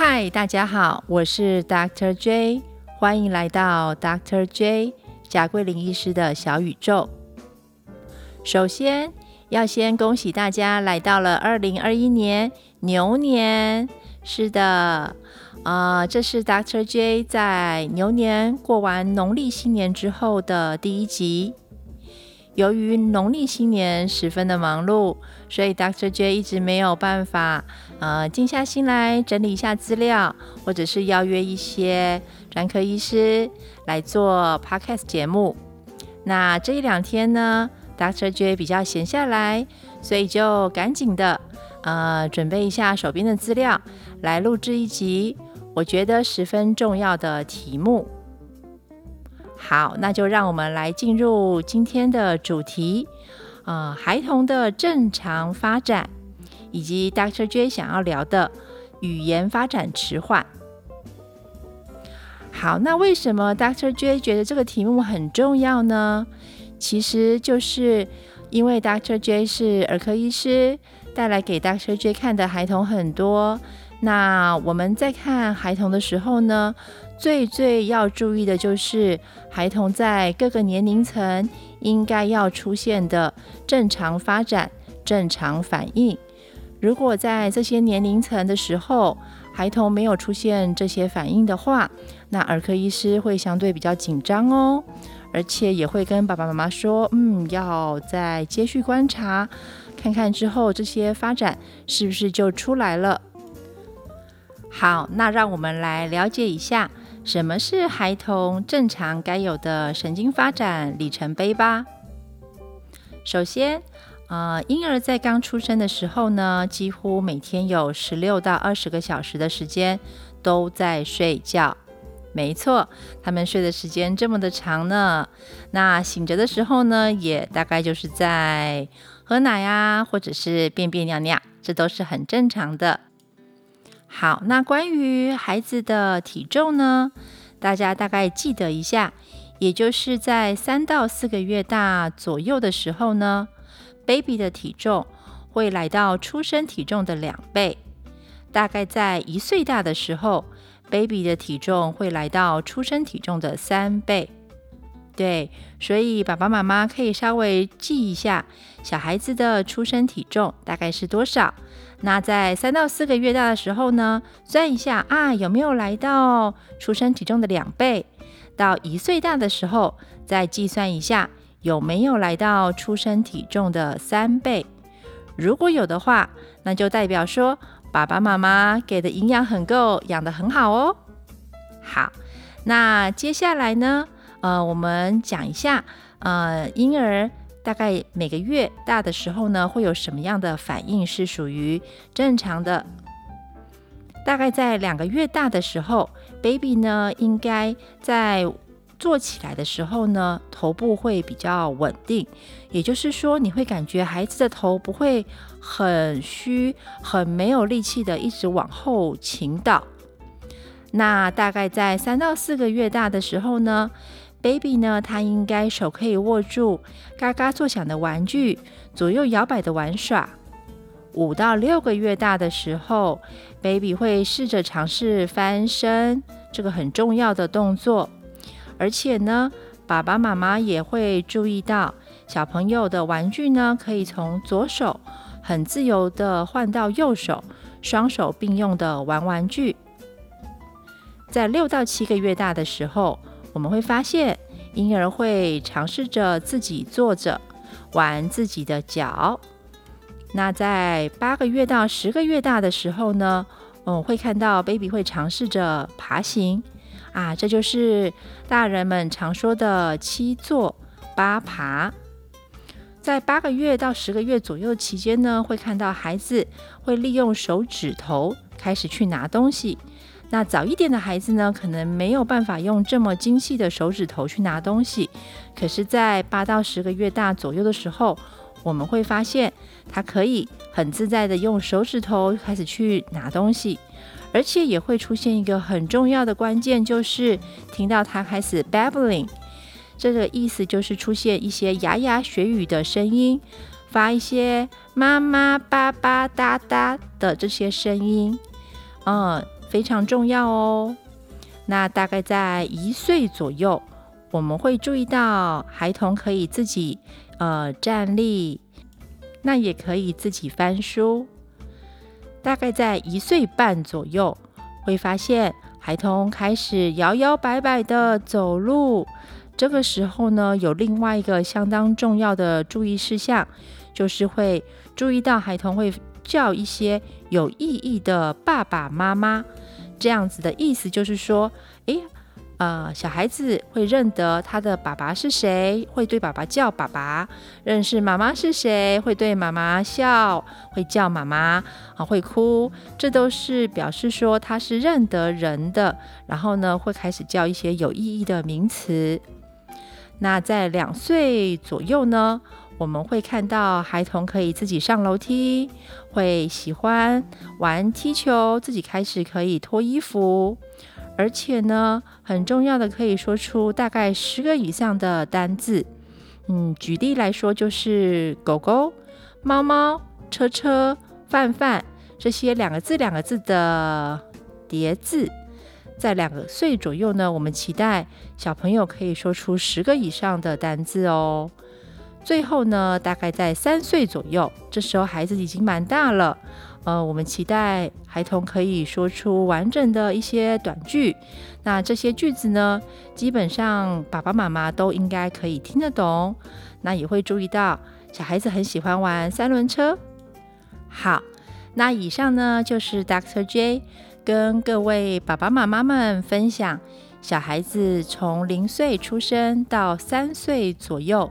嗨，大家好，我是 Dr. J，欢迎来到 Dr. J 贾桂林医师的小宇宙。首先要先恭喜大家来到了二零二一年牛年。是的，啊，这是 Dr. J 在牛年过完农历新年之后的第一集。由于农历新年十分的忙碌，所以 Dr. J 一直没有办法，呃，静下心来整理一下资料，或者是邀约一些专科医师来做 Podcast 节目。那这一两天呢，Dr. J 比较闲下来，所以就赶紧的，呃，准备一下手边的资料，来录制一集我觉得十分重要的题目。好，那就让我们来进入今天的主题，呃，孩童的正常发展，以及 Dr. J 想要聊的语言发展迟缓。好，那为什么 Dr. J 觉得这个题目很重要呢？其实就是因为 Dr. J 是儿科医师，带来给 Dr. J 看的孩童很多。那我们在看孩童的时候呢？最最要注意的就是孩童在各个年龄层应该要出现的正常发展、正常反应。如果在这些年龄层的时候，孩童没有出现这些反应的话，那儿科医师会相对比较紧张哦，而且也会跟爸爸妈妈说：“嗯，要再接续观察，看看之后这些发展是不是就出来了。”好，那让我们来了解一下。什么是孩童正常该有的神经发展里程碑吧？首先，呃，婴儿在刚出生的时候呢，几乎每天有十六到二十个小时的时间都在睡觉。没错，他们睡的时间这么的长呢。那醒着的时候呢，也大概就是在喝奶呀，或者是便便尿尿，这都是很正常的。好，那关于孩子的体重呢？大家大概记得一下，也就是在三到四个月大左右的时候呢，baby 的体重会来到出生体重的两倍。大概在一岁大的时候，baby 的体重会来到出生体重的三倍。对，所以爸爸妈妈可以稍微记一下小孩子的出生体重大概是多少。那在三到四个月大的时候呢，算一下啊，有没有来到出生体重的两倍？到一岁大的时候，再计算一下有没有来到出生体重的三倍。如果有的话，那就代表说爸爸妈妈给的营养很够，养得很好哦。好，那接下来呢？呃，我们讲一下，呃，婴儿大概每个月大的时候呢，会有什么样的反应是属于正常的？大概在两个月大的时候，baby 呢，应该在坐起来的时候呢，头部会比较稳定，也就是说，你会感觉孩子的头不会很虚、很没有力气的一直往后倾倒。那大概在三到四个月大的时候呢？baby 呢，他应该手可以握住嘎嘎作响的玩具，左右摇摆的玩耍。五到六个月大的时候，baby 会试着尝试翻身，这个很重要的动作。而且呢，爸爸妈妈也会注意到小朋友的玩具呢，可以从左手很自由的换到右手，双手并用的玩玩具。在六到七个月大的时候。我们会发现，婴儿会尝试着自己坐着玩自己的脚。那在八个月到十个月大的时候呢，嗯，会看到 baby 会尝试着爬行啊，这就是大人们常说的七坐八爬。在八个月到十个月左右期间呢，会看到孩子会利用手指头开始去拿东西。那早一点的孩子呢，可能没有办法用这么精细的手指头去拿东西。可是，在八到十个月大左右的时候，我们会发现他可以很自在的用手指头开始去拿东西，而且也会出现一个很重要的关键，就是听到他开始 babbling，这个意思就是出现一些牙牙学语的声音，发一些妈妈、爸爸、哒哒的这些声音，嗯。非常重要哦。那大概在一岁左右，我们会注意到孩童可以自己呃站立，那也可以自己翻书。大概在一岁半左右，会发现孩童开始摇摇摆摆的走路。这个时候呢，有另外一个相当重要的注意事项，就是会注意到孩童会叫一些有意义的爸爸妈妈。这样子的意思就是说，诶。呃，小孩子会认得他的爸爸是谁，会对爸爸叫爸爸；认识妈妈是谁，会对妈妈笑，会叫妈妈啊，会哭。这都是表示说他是认得人的。然后呢，会开始叫一些有意义的名词。那在两岁左右呢，我们会看到孩童可以自己上楼梯，会喜欢玩踢球，自己开始可以脱衣服。而且呢，很重要的可以说出大概十个以上的单字。嗯，举例来说，就是狗狗、猫猫、车车、饭饭这些两个字两个字的叠字。在两个岁左右呢，我们期待小朋友可以说出十个以上的单字哦。最后呢，大概在三岁左右，这时候孩子已经蛮大了。呃，我们期待孩童可以说出完整的一些短句。那这些句子呢，基本上爸爸妈妈都应该可以听得懂。那也会注意到小孩子很喜欢玩三轮车。好，那以上呢就是 Dr. J 跟各位爸爸妈妈们分享小孩子从零岁出生到三岁左右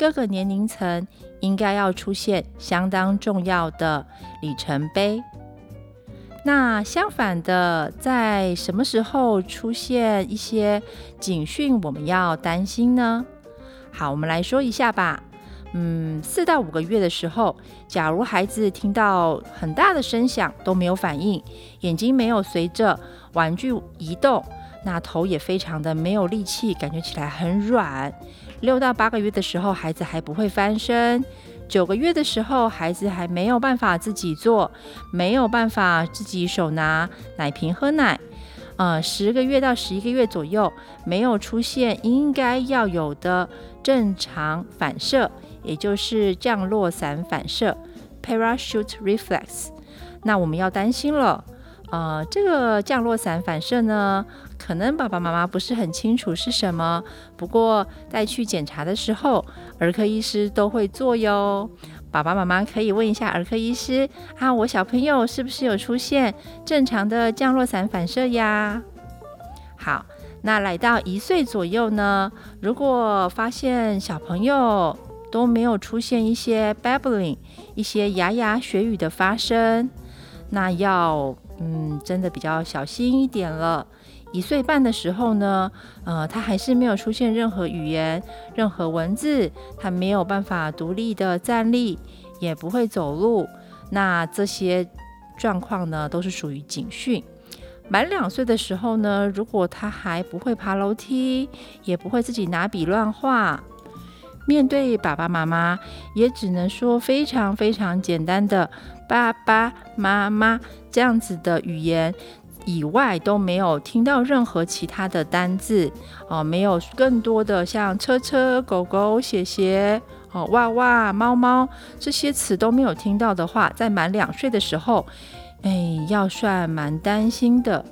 各个年龄层。应该要出现相当重要的里程碑。那相反的，在什么时候出现一些警讯，我们要担心呢？好，我们来说一下吧。嗯，四到五个月的时候，假如孩子听到很大的声响都没有反应，眼睛没有随着玩具移动，那头也非常的没有力气，感觉起来很软。六到八个月的时候，孩子还不会翻身；九个月的时候，孩子还没有办法自己坐，没有办法自己手拿奶瓶喝奶。呃，十个月到十一个月左右，没有出现应该要有的正常反射，也就是降落伞反射 （parachute reflex）。那我们要担心了。呃，这个降落伞反射呢？可能爸爸妈妈不是很清楚是什么，不过带去检查的时候，儿科医师都会做哟。爸爸妈妈可以问一下儿科医师啊，我小朋友是不是有出现正常的降落伞反射呀？好，那来到一岁左右呢，如果发现小朋友都没有出现一些 babbling，一些牙牙学语的发生，那要嗯，真的比较小心一点了。一岁半的时候呢，呃，他还是没有出现任何语言、任何文字，他没有办法独立的站立，也不会走路。那这些状况呢，都是属于警讯。满两岁的时候呢，如果他还不会爬楼梯，也不会自己拿笔乱画，面对爸爸妈妈，也只能说非常非常简单的“爸爸妈妈”这样子的语言。以外都没有听到任何其他的单字哦，没有更多的像车车、狗狗、鞋鞋、哦哇哇、猫猫这些词都没有听到的话，在满两岁的时候，哎，要算蛮担心的。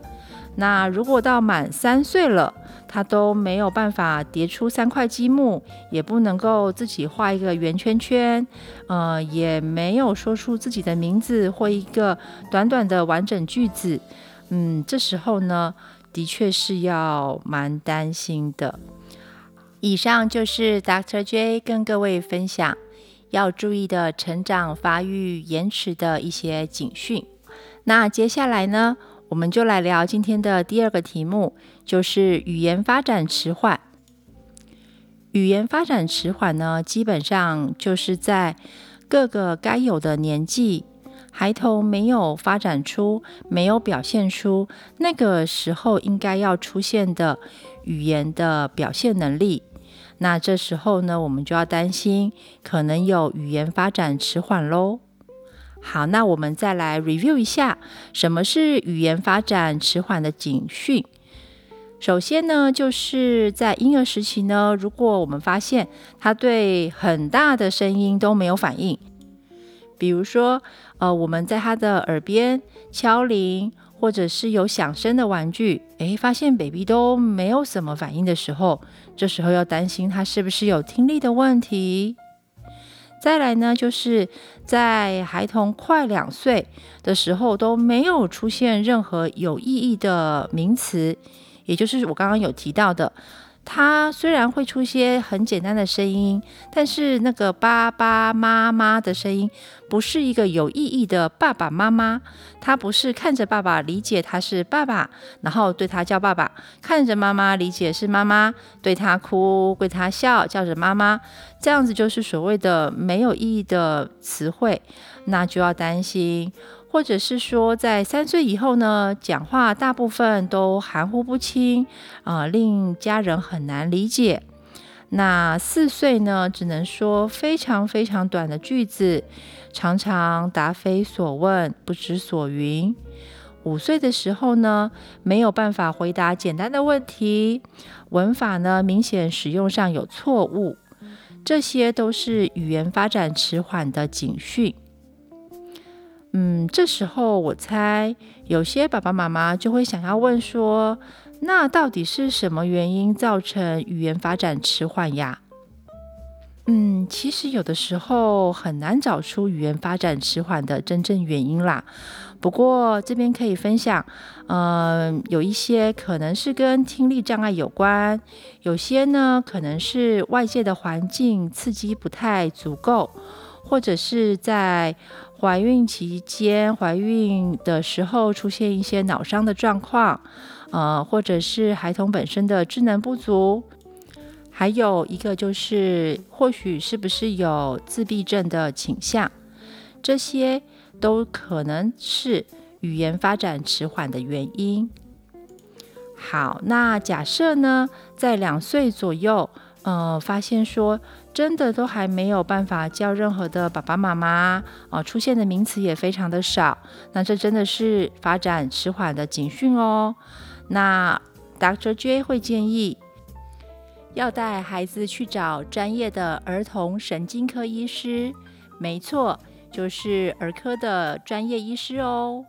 那如果到满三岁了，他都没有办法叠出三块积木，也不能够自己画一个圆圈圈，呃，也没有说出自己的名字或一个短短的完整句子。嗯，这时候呢，的确是要蛮担心的。以上就是 Dr. J 跟各位分享要注意的成长发育延迟的一些警讯。那接下来呢，我们就来聊今天的第二个题目，就是语言发展迟缓。语言发展迟缓呢，基本上就是在各个该有的年纪。孩童没有发展出、没有表现出那个时候应该要出现的语言的表现能力，那这时候呢，我们就要担心可能有语言发展迟缓喽。好，那我们再来 review 一下，什么是语言发展迟缓的警讯？首先呢，就是在婴儿时期呢，如果我们发现他对很大的声音都没有反应，比如说，呃，我们在他的耳边敲铃，或者是有响声的玩具，诶，发现 baby 都没有什么反应的时候，这时候要担心他是不是有听力的问题。再来呢，就是在孩童快两岁的时候都没有出现任何有意义的名词，也就是我刚刚有提到的。它虽然会出些很简单的声音，但是那个爸爸妈妈的声音不是一个有意义的爸爸妈妈。他不是看着爸爸理解他是爸爸，然后对他叫爸爸；看着妈妈理解是妈妈，对他哭，对他笑，叫着妈妈。这样子就是所谓的没有意义的词汇，那就要担心。或者是说，在三岁以后呢，讲话大部分都含糊不清，啊，令家人很难理解。那四岁呢，只能说非常非常短的句子，常常答非所问，不知所云。五岁的时候呢，没有办法回答简单的问题，文法呢明显使用上有错误，这些都是语言发展迟缓的警讯。嗯，这时候我猜有些爸爸妈妈就会想要问说，那到底是什么原因造成语言发展迟缓呀？嗯，其实有的时候很难找出语言发展迟缓的真正原因啦。不过这边可以分享，嗯，有一些可能是跟听力障碍有关，有些呢可能是外界的环境刺激不太足够，或者是在。怀孕期间，怀孕的时候出现一些脑伤的状况，呃，或者是孩童本身的智能不足，还有一个就是或许是不是有自闭症的倾向，这些都可能是语言发展迟缓的原因。好，那假设呢，在两岁左右。呃，发现说真的都还没有办法叫任何的爸爸妈妈啊，出现的名词也非常的少，那这真的是发展迟缓的警讯哦。那 Dr. J 会建议要带孩子去找专业的儿童神经科医师，没错，就是儿科的专业医师哦，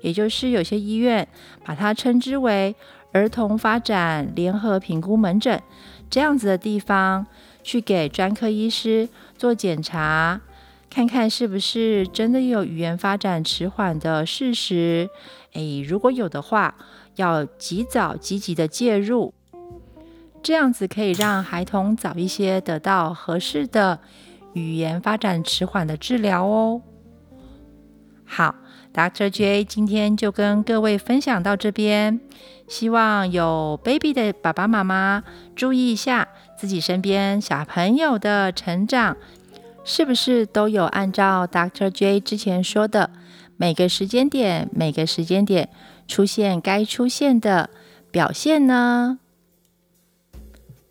也就是有些医院把它称之为儿童发展联合评估门诊。这样子的地方去给专科医师做检查，看看是不是真的有语言发展迟缓的事实。诶，如果有的话，要及早积极的介入，这样子可以让孩童早一些得到合适的语言发展迟缓的治疗哦。好，Dr. J 今天就跟各位分享到这边。希望有 baby 的爸爸妈妈注意一下自己身边小朋友的成长，是不是都有按照 Dr. J 之前说的每个时间点、每个时间点出现该出现的表现呢？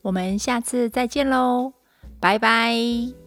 我们下次再见喽，拜拜。